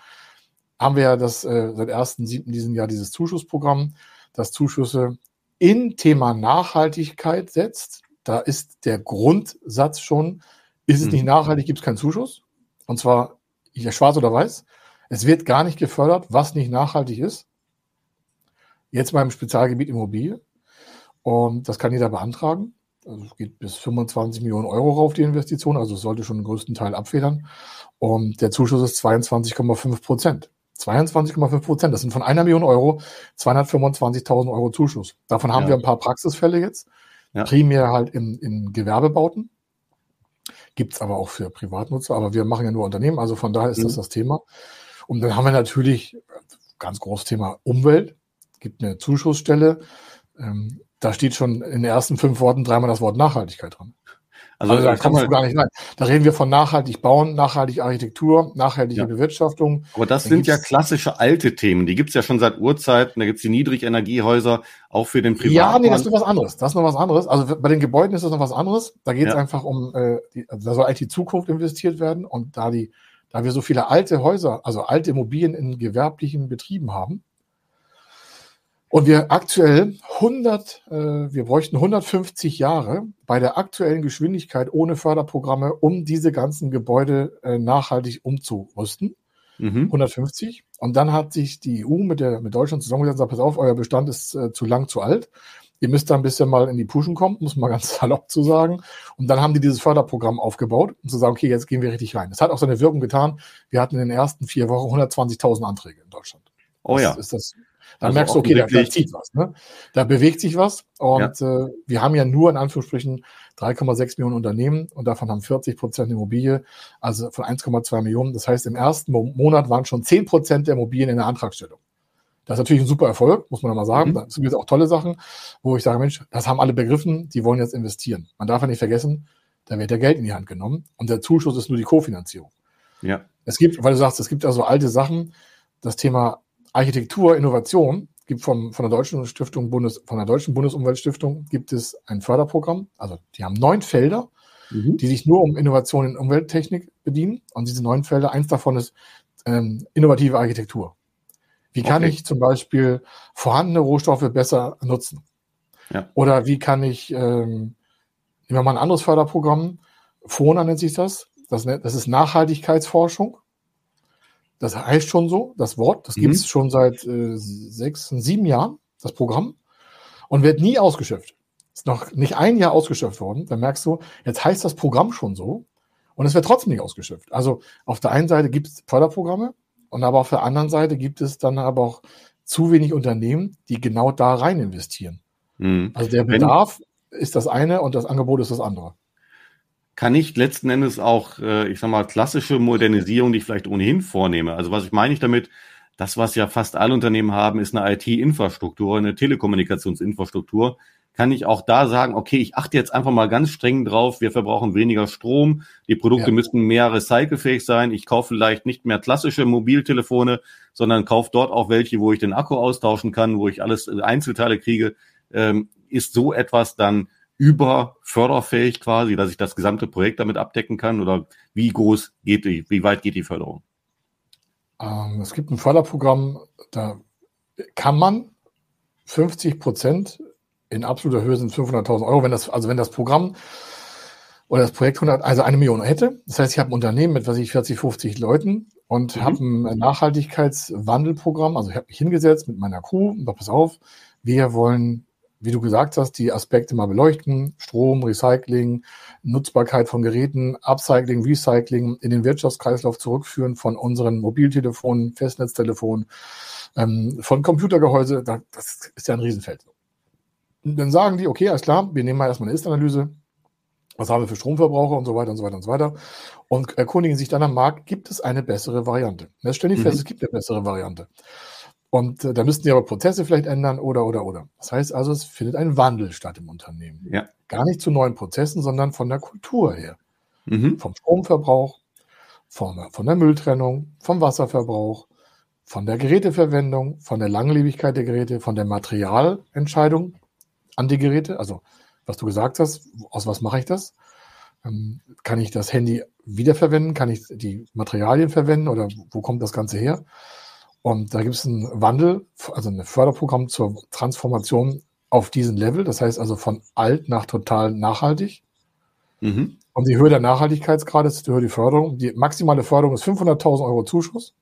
Speaker 1: haben wir ja das äh, seit 1.7. diesen Jahr dieses Zuschussprogramm, das Zuschüsse in Thema Nachhaltigkeit setzt. Da ist der Grundsatz schon, ist es mhm. nicht nachhaltig, gibt es keinen Zuschuss. Und zwar hier schwarz oder weiß. Es wird gar nicht gefördert, was nicht nachhaltig ist. Jetzt beim Spezialgebiet Immobilie. Und das kann jeder beantragen. Also es geht bis 25 Millionen Euro rauf, die Investition. Also es sollte schon den größten Teil abfedern. Und der Zuschuss ist 22,5 Prozent. 22,5 Prozent. Das sind von einer Million Euro 225.000 Euro Zuschuss. Davon haben ja. wir ein paar Praxisfälle jetzt. Ja. Primär halt in, in Gewerbebauten. Gibt's aber auch für Privatnutzer. Aber wir machen ja nur Unternehmen. Also von daher ist mhm. das das Thema. Und dann haben wir natürlich ganz großes Thema Umwelt. Gibt eine Zuschussstelle. Ähm, da steht schon in den ersten fünf Worten dreimal das Wort Nachhaltigkeit dran. Also, also da kommst du gar nicht rein. Da reden wir von nachhaltig bauen, nachhaltige Architektur, nachhaltige ja. Bewirtschaftung.
Speaker 3: Aber das sind ja klassische alte Themen. Die gibt's ja schon seit Urzeiten. Da gibt's die Niedrigenergiehäuser auch für den
Speaker 1: Privatmann. Ja, nee, das ist noch was anderes. Das ist noch was anderes. Also bei den Gebäuden ist das noch was anderes. Da geht's ja. einfach um, äh, die, also da soll eigentlich die Zukunft investiert werden. Und da die, da wir so viele alte Häuser, also alte Immobilien in gewerblichen Betrieben haben, und wir aktuell 100, äh, wir bräuchten 150 Jahre bei der aktuellen Geschwindigkeit ohne Förderprogramme, um diese ganzen Gebäude äh, nachhaltig umzurüsten. Mhm. 150. Und dann hat sich die EU mit, der, mit Deutschland zusammengesetzt und gesagt, pass auf, euer Bestand ist äh, zu lang, zu alt. Ihr müsst da ein bisschen mal in die Puschen kommen, muss man [LAUGHS] ganz salopp zu sagen. Und dann haben die dieses Förderprogramm aufgebaut, um zu sagen, okay, jetzt gehen wir richtig rein. Das hat auch seine Wirkung getan. Wir hatten in den ersten vier Wochen 120.000 Anträge in Deutschland.
Speaker 3: Oh ja.
Speaker 1: Das ist das dann also merkst du, okay, da, da zieht was. Ne? Da bewegt sich was. Und ja. äh, wir haben ja nur in Anführungsstrichen 3,6 Millionen Unternehmen und davon haben 40 Prozent Immobilie, also von 1,2 Millionen. Das heißt, im ersten Monat waren schon 10 Prozent der Immobilien in der Antragstellung. Das ist natürlich ein super Erfolg, muss man mal sagen. Mhm. Das sind auch tolle Sachen, wo ich sage, Mensch, das haben alle begriffen, die wollen jetzt investieren. Man darf ja nicht vergessen, da wird ja Geld in die Hand genommen und der Zuschuss ist nur die Kofinanzierung. Ja. Es gibt, weil du sagst, es gibt also alte Sachen, das Thema Architektur, Innovation gibt vom, von der deutschen Stiftung Bundes, von der deutschen Bundesumweltstiftung gibt es ein Förderprogramm. Also die haben neun Felder, mhm. die sich nur um Innovation in Umwelttechnik bedienen. Und diese neun Felder, eins davon ist ähm, innovative Architektur. Wie kann okay. ich zum Beispiel vorhandene Rohstoffe besser nutzen? Ja. Oder wie kann ich, ähm, nehmen wir mal ein anderes Förderprogramm, FONA nennt sich das. Das, das ist Nachhaltigkeitsforschung. Das heißt schon so, das Wort. Das mhm. gibt es schon seit äh, sechs, sieben Jahren, das Programm. Und wird nie ausgeschöpft. Ist noch nicht ein Jahr ausgeschöpft worden. Dann merkst du, jetzt heißt das Programm schon so. Und es wird trotzdem nicht ausgeschöpft. Also auf der einen Seite gibt es Förderprogramme und aber auf der anderen Seite gibt es dann aber auch zu wenig Unternehmen, die genau da rein investieren. Mhm. Also der Bedarf Wenn, ist das eine und das Angebot ist das andere
Speaker 3: kann ich letzten Endes auch, äh, ich sag mal, klassische Modernisierung, die ich vielleicht ohnehin vornehme. Also was ich meine ich damit, das, was ja fast alle Unternehmen haben, ist eine IT-Infrastruktur, eine Telekommunikationsinfrastruktur. Kann ich auch da sagen, okay, ich achte jetzt einfach mal ganz streng drauf, wir verbrauchen weniger Strom, die Produkte ja. müssten mehr recycelfähig sein, ich kaufe vielleicht nicht mehr klassische Mobiltelefone, sondern kaufe dort auch welche, wo ich den Akku austauschen kann, wo ich alles Einzelteile kriege. Ähm, ist so etwas dann überförderfähig quasi, dass ich das gesamte Projekt damit abdecken kann? Oder wie groß geht die, wie weit geht die Förderung?
Speaker 1: Ähm, es gibt ein Förderprogramm, da kann man 50 Prozent in absoluter Höhe sind 500.000 Euro, wenn das, also wenn das Programm oder das Projekt 100, also eine Million hätte. Das heißt, ich habe ein Unternehmen mit, was ich 40, 50 Leuten und mhm. habe ein Nachhaltigkeitswandelprogramm. Also ich habe mich hingesetzt mit meiner Crew und pass auf, wir wollen wie du gesagt hast, die Aspekte mal beleuchten. Strom, Recycling, Nutzbarkeit von Geräten, Upcycling, Recycling in den Wirtschaftskreislauf zurückführen von unseren Mobiltelefonen, Festnetztelefonen, ähm, von Computergehäuse. Das ist ja ein Riesenfeld. Und dann sagen die, okay, alles klar, wir nehmen mal erstmal eine Ist-Analyse. Was haben wir für Stromverbraucher und so weiter und so weiter und so weiter. Und erkundigen sich dann am Markt, gibt es eine bessere Variante? Jetzt stellen die mhm. fest, es gibt eine bessere Variante. Und äh, da müssten die aber Prozesse vielleicht ändern oder, oder, oder. Das heißt also, es findet ein Wandel statt im Unternehmen. Ja. Gar nicht zu neuen Prozessen, sondern von der Kultur her. Mhm. Vom Stromverbrauch, von, von der Mülltrennung, vom Wasserverbrauch, von der Geräteverwendung, von der Langlebigkeit der Geräte, von der Materialentscheidung an die Geräte. Also, was du gesagt hast, aus was mache ich das? Ähm, kann ich das Handy wiederverwenden? Kann ich die Materialien verwenden oder wo kommt das Ganze her? Und da gibt es einen Wandel, also ein Förderprogramm zur Transformation auf diesen Level. Das heißt also von alt nach total nachhaltig. Mhm. Und die Höhe der Nachhaltigkeitsgrade ist die Höhe der Förderung. Die maximale Förderung ist 500.000 Euro Zuschuss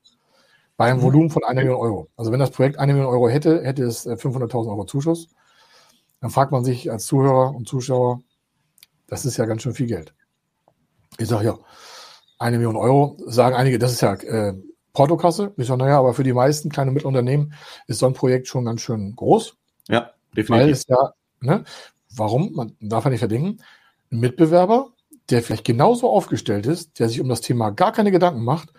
Speaker 1: bei einem mhm. Volumen von einer Million Euro. Also wenn das Projekt eine Million Euro hätte, hätte es 500.000 äh, Euro Zuschuss. Dann fragt man sich als Zuhörer und Zuschauer, das ist ja ganz schön viel Geld. Ich sage ja, eine Million Euro, sagen einige, das ist ja äh, Portokasse. Ich sage, naja, aber für die meisten kleine und Mittelunternehmen ist so ein Projekt schon ganz schön groß.
Speaker 3: Ja,
Speaker 1: definitiv. Weil es ja, ne, warum? Man darf ja nicht verdenken, ein Mitbewerber, der vielleicht genauso aufgestellt ist, der sich um das Thema gar keine Gedanken macht,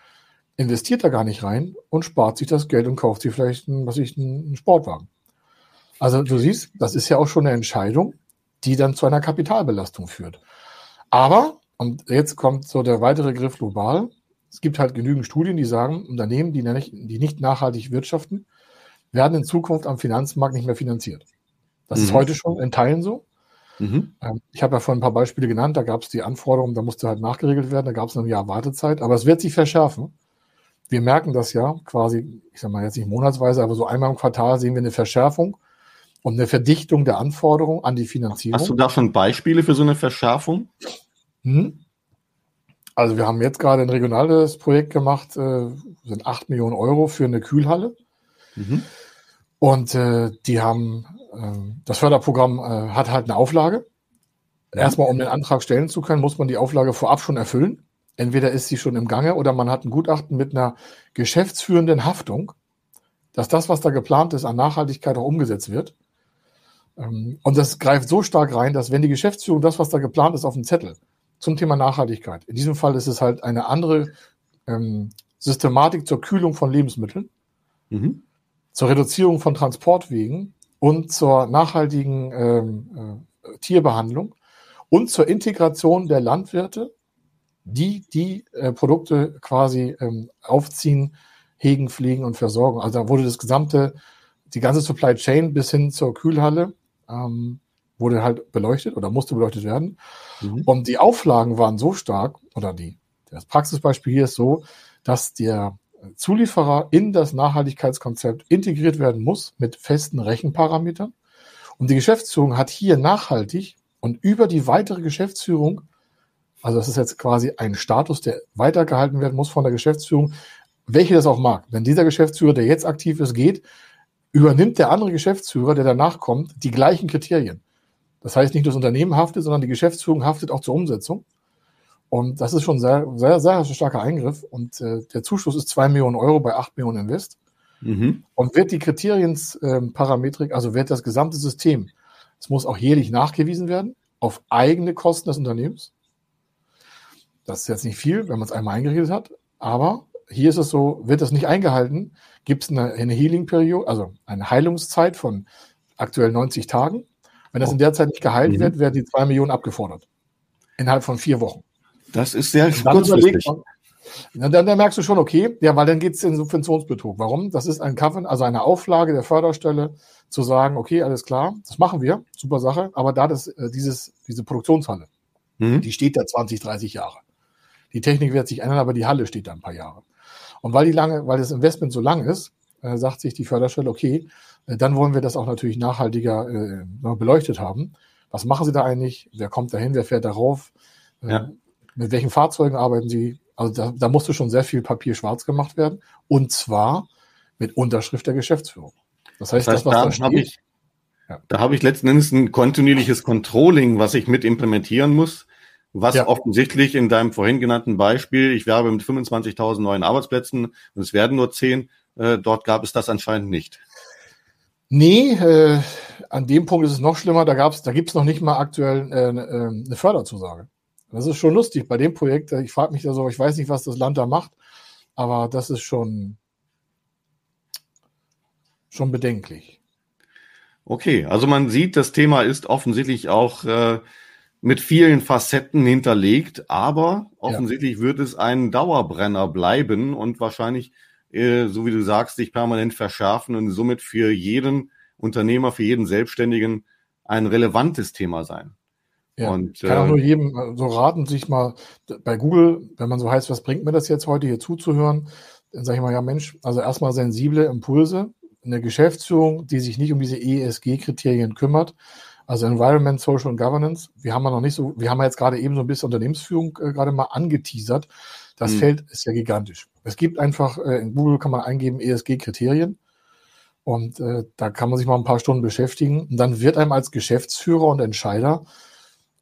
Speaker 1: investiert da gar nicht rein und spart sich das Geld und kauft sich vielleicht einen, was ich, einen Sportwagen. Also du siehst, das ist ja auch schon eine Entscheidung, die dann zu einer Kapitalbelastung führt. Aber, und jetzt kommt so der weitere Griff global, es gibt halt genügend Studien, die sagen, Unternehmen, die nicht, die nicht nachhaltig wirtschaften, werden in Zukunft am Finanzmarkt nicht mehr finanziert. Das mhm. ist heute schon in Teilen so. Mhm. Ähm, ich habe ja vorhin ein paar Beispiele genannt, da gab es die Anforderungen, da musste halt nachgeregelt werden, da gab es ein Jahr Wartezeit, aber es wird sich verschärfen. Wir merken das ja quasi, ich sage mal jetzt nicht monatsweise, aber so einmal im Quartal sehen wir eine Verschärfung und eine Verdichtung der Anforderungen an die Finanzierung.
Speaker 3: Hast du da schon Beispiele für so eine Verschärfung?
Speaker 1: Hm? Also wir haben jetzt gerade ein regionales Projekt gemacht, äh, sind 8 Millionen Euro für eine Kühlhalle. Mhm. Und äh, die haben, äh, das Förderprogramm äh, hat halt eine Auflage. Erstmal, um den Antrag stellen zu können, muss man die Auflage vorab schon erfüllen. Entweder ist sie schon im Gange oder man hat ein Gutachten mit einer geschäftsführenden Haftung, dass das, was da geplant ist, an Nachhaltigkeit auch umgesetzt wird. Ähm, und das greift so stark rein, dass wenn die Geschäftsführung das, was da geplant ist, auf dem Zettel zum Thema Nachhaltigkeit. In diesem Fall ist es halt eine andere ähm, Systematik zur Kühlung von Lebensmitteln, mhm. zur Reduzierung von Transportwegen und zur nachhaltigen ähm, äh, Tierbehandlung und zur Integration der Landwirte, die die äh, Produkte quasi ähm, aufziehen, hegen, pflegen und versorgen. Also da wurde das gesamte, die ganze Supply Chain bis hin zur Kühlhalle ähm, wurde halt beleuchtet oder musste beleuchtet werden. Mhm. Und die Auflagen waren so stark, oder die, das Praxisbeispiel hier ist so, dass der Zulieferer in das Nachhaltigkeitskonzept integriert werden muss mit festen Rechenparametern. Und die Geschäftsführung hat hier nachhaltig und über die weitere Geschäftsführung, also das ist jetzt quasi ein Status, der weitergehalten werden muss von der Geschäftsführung, welche das auch mag. Wenn dieser Geschäftsführer, der jetzt aktiv ist, geht, übernimmt der andere Geschäftsführer, der danach kommt, die gleichen Kriterien. Das heißt, nicht das Unternehmen haftet, sondern die Geschäftsführung haftet auch zur Umsetzung. Und das ist schon sehr, sehr, sehr starker Eingriff. Und äh, der Zuschuss ist zwei Millionen Euro bei acht Millionen Invest. Mhm. Und wird die Kriterienparametrik, ähm, also wird das gesamte System, es muss auch jährlich nachgewiesen werden, auf eigene Kosten des Unternehmens. Das ist jetzt nicht viel, wenn man es einmal eingerichtet hat. Aber hier ist es so, wird das nicht eingehalten, gibt es eine, eine Healing-Periode, also eine Heilungszeit von aktuell 90 Tagen. Wenn das in der Zeit nicht geheilt mhm. wird, werden die zwei Millionen abgefordert. Innerhalb von vier Wochen.
Speaker 3: Das ist sehr kurzfristig.
Speaker 1: Dann, dann, dann, merkst du schon, okay, ja, weil dann geht es in Subventionsbetrug. Warum? Das ist ein Covenant, also eine Auflage der Förderstelle, zu sagen, okay, alles klar, das machen wir, super Sache, aber da das, äh, dieses, diese Produktionshalle, mhm. die steht da 20, 30 Jahre. Die Technik wird sich ändern, aber die Halle steht da ein paar Jahre. Und weil die lange, weil das Investment so lang ist, äh, sagt sich die Förderstelle, okay, dann wollen wir das auch natürlich nachhaltiger äh, beleuchtet haben. Was machen Sie da eigentlich? Wer kommt dahin? Wer fährt darauf? Äh, ja. Mit welchen Fahrzeugen arbeiten Sie? Also da, da musste schon sehr viel Papier schwarz gemacht werden. Und zwar mit Unterschrift der Geschäftsführung.
Speaker 3: Das heißt, das, heißt, das was da, da steht, ich, ja. Da habe ich letzten Endes ein kontinuierliches Controlling, was ich mit implementieren muss, was ja. offensichtlich in deinem vorhin genannten Beispiel, ich werbe mit 25.000 neuen Arbeitsplätzen und es werden nur 10, äh, dort gab es das anscheinend nicht.
Speaker 1: Nee, äh, an dem Punkt ist es noch schlimmer. Da gab's, da gibt's noch nicht mal aktuell äh, äh, eine Förderzusage. Das ist schon lustig bei dem Projekt. Ich frage mich da so, ich weiß nicht, was das Land da macht, aber das ist schon, schon bedenklich.
Speaker 3: Okay, also man sieht, das Thema ist offensichtlich auch äh, mit vielen Facetten hinterlegt, aber offensichtlich ja. wird es ein Dauerbrenner bleiben und wahrscheinlich äh, so wie du sagst, sich permanent verschärfen und somit für jeden Unternehmer, für jeden Selbstständigen ein relevantes Thema sein.
Speaker 1: Ja, und, kann auch nur äh, jedem äh, so raten, sich mal bei Google, wenn man so heißt, was bringt mir das jetzt heute hier zuzuhören, dann sage ich mal, ja Mensch, also erstmal sensible Impulse, eine Geschäftsführung, die sich nicht um diese ESG-Kriterien kümmert, also Environment, Social und Governance. Wir haben ja noch nicht so, wir haben ja jetzt gerade eben so ein bisschen Unternehmensführung äh, gerade mal angeteasert. Das hm. Feld ist ja gigantisch. Es gibt einfach, äh, in Google kann man eingeben ESG-Kriterien. Und äh, da kann man sich mal ein paar Stunden beschäftigen. Und dann wird einem als Geschäftsführer und Entscheider,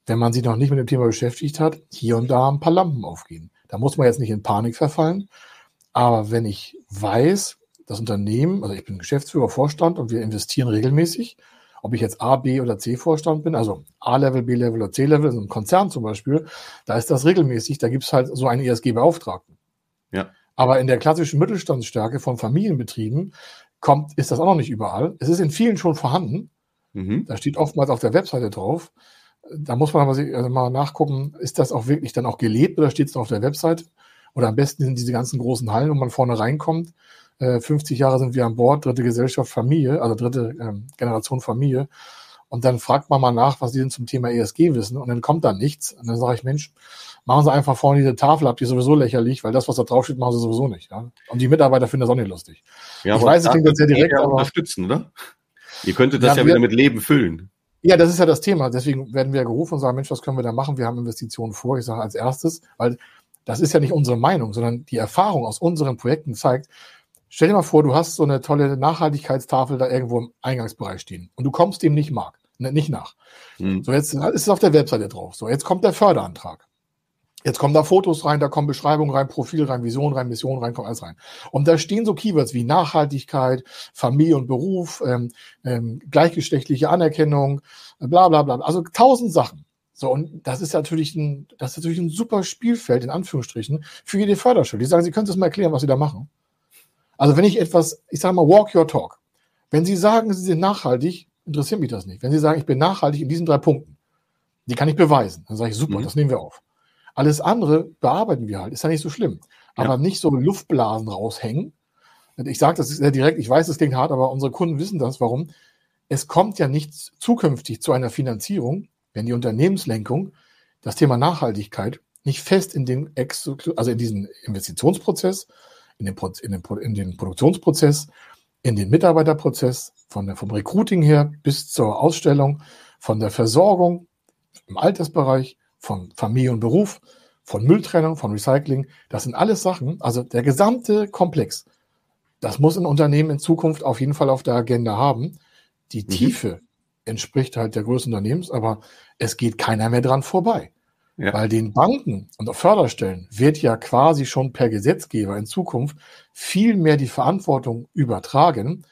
Speaker 1: wenn man sich noch nicht mit dem Thema beschäftigt hat, hier und da ein paar Lampen aufgehen. Da muss man jetzt nicht in Panik verfallen. Aber wenn ich weiß, das Unternehmen, also ich bin Geschäftsführer, Vorstand und wir investieren regelmäßig, ob ich jetzt A, B oder C Vorstand bin, also A-Level, B-Level oder C-Level, also ein Konzern zum Beispiel, da ist das regelmäßig, da gibt es halt so einen ESG-Beauftragten. Ja. Aber in der klassischen Mittelstandsstärke von Familienbetrieben kommt, ist das auch noch nicht überall. Es ist in vielen schon vorhanden. Mhm. Da steht oftmals auf der Webseite drauf. Da muss man aber also mal nachgucken, ist das auch wirklich dann auch gelebt oder steht es auf der Website? Oder am besten sind diese ganzen großen Hallen, wo man vorne reinkommt. 50 äh, Jahre sind wir an Bord, dritte Gesellschaft Familie, also dritte ähm, Generation Familie. Und dann fragt man mal nach, was die denn zum Thema ESG wissen. Und dann kommt da nichts. Und dann sage ich, Mensch, machen Sie einfach vorne diese Tafel ab, die ist sowieso lächerlich, weil das, was da draufsteht, machen Sie sowieso nicht. Ja? Und die Mitarbeiter finden das auch nicht lustig.
Speaker 3: Ja, ich weiß, es klingt jetzt sehr direkt, aber... unterstützen, oder? Ihr könntet das ja, ja wieder mit Leben füllen.
Speaker 1: Ja, das ist ja das Thema. Deswegen werden wir gerufen und sagen, Mensch, was können wir da machen? Wir haben Investitionen vor. Ich sage als erstes, weil das ist ja nicht unsere Meinung, sondern die Erfahrung aus unseren Projekten zeigt, stell dir mal vor, du hast so eine tolle Nachhaltigkeitstafel da irgendwo im Eingangsbereich stehen und du kommst dem nicht, mag, ne, nicht nach. Hm. So, jetzt ist es auf der Webseite drauf. So, jetzt kommt der Förderantrag. Jetzt kommen da Fotos rein, da kommen Beschreibungen rein, Profil rein, Vision rein, Mission rein, kommt alles rein. Und da stehen so Keywords wie Nachhaltigkeit, Familie und Beruf, ähm, ähm, gleichgeschlechtliche Anerkennung, bla bla bla. Also tausend Sachen. So, und das ist natürlich ein, das ist natürlich ein super Spielfeld, in Anführungsstrichen, für jede Förderschule. Die sagen, Sie können das mal erklären, was Sie da machen. Also wenn ich etwas, ich sage mal, walk your talk. Wenn Sie sagen, Sie sind nachhaltig, interessiert mich das nicht. Wenn Sie sagen, ich bin nachhaltig in diesen drei Punkten, die kann ich beweisen, dann sage ich, super, mhm. das nehmen wir auf. Alles andere bearbeiten wir halt, ist ja nicht so schlimm. Aber ja. nicht so Luftblasen raushängen. Ich sage das sehr direkt, ich weiß, es klingt hart, aber unsere Kunden wissen das. Warum? Es kommt ja nicht zukünftig zu einer Finanzierung, wenn die Unternehmenslenkung das Thema Nachhaltigkeit nicht fest in den, also in diesen Investitionsprozess, in den, in den, in den Produktionsprozess, in den Mitarbeiterprozess, von der, vom Recruiting her bis zur Ausstellung, von der Versorgung im Altersbereich, von Familie und Beruf, von Mülltrennung, von Recycling. Das sind alles Sachen, also der gesamte Komplex. Das muss ein Unternehmen in Zukunft auf jeden Fall auf der Agenda haben. Die mhm. Tiefe entspricht halt der Größe des Unternehmens, aber es geht keiner mehr dran vorbei. Ja. Weil den Banken und auch Förderstellen wird ja quasi schon per Gesetzgeber in Zukunft viel mehr die Verantwortung übertragen,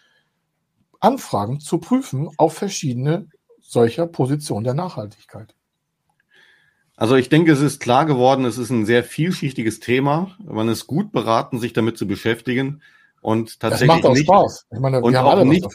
Speaker 1: Anfragen zu prüfen auf verschiedene solcher Positionen der Nachhaltigkeit.
Speaker 3: Also ich denke, es ist klar geworden, es ist ein sehr vielschichtiges Thema. Man ist gut beraten, sich damit zu beschäftigen und tatsächlich das macht auch nicht, Spaß. Ich meine, wir haben alle nicht,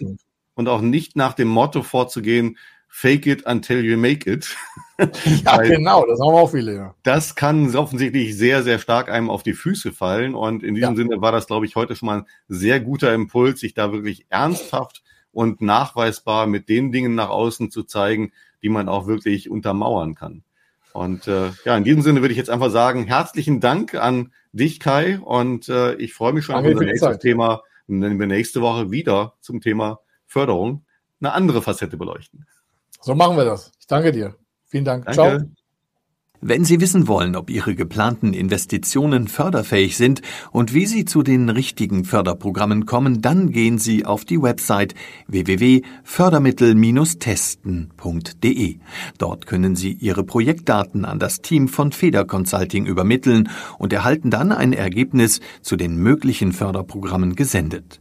Speaker 3: und auch nicht nach dem Motto vorzugehen, fake it until you make it. [LAUGHS]
Speaker 1: ja, genau, das haben auch viele. Ja.
Speaker 3: Das kann offensichtlich sehr, sehr stark einem auf die Füße fallen. Und in diesem ja. Sinne war das, glaube ich, heute schon mal ein sehr guter Impuls, sich da wirklich ernsthaft und nachweisbar mit den Dingen nach außen zu zeigen, die man auch wirklich untermauern kann. Und äh, ja, in diesem Sinne würde ich jetzt einfach sagen, herzlichen Dank an dich, Kai. Und äh, ich freue mich schon auf unser nächstes Thema, wenn wir nächste Woche wieder zum Thema Förderung eine andere Facette beleuchten.
Speaker 1: So machen wir das. Ich danke dir. Vielen Dank.
Speaker 2: Danke. Ciao. Wenn Sie wissen wollen, ob Ihre geplanten Investitionen förderfähig sind und wie Sie zu den richtigen Förderprogrammen kommen, dann gehen Sie auf die Website www.fördermittel-testen.de. Dort können Sie Ihre Projektdaten an das Team von Feder Consulting übermitteln und erhalten dann ein Ergebnis zu den möglichen Förderprogrammen gesendet.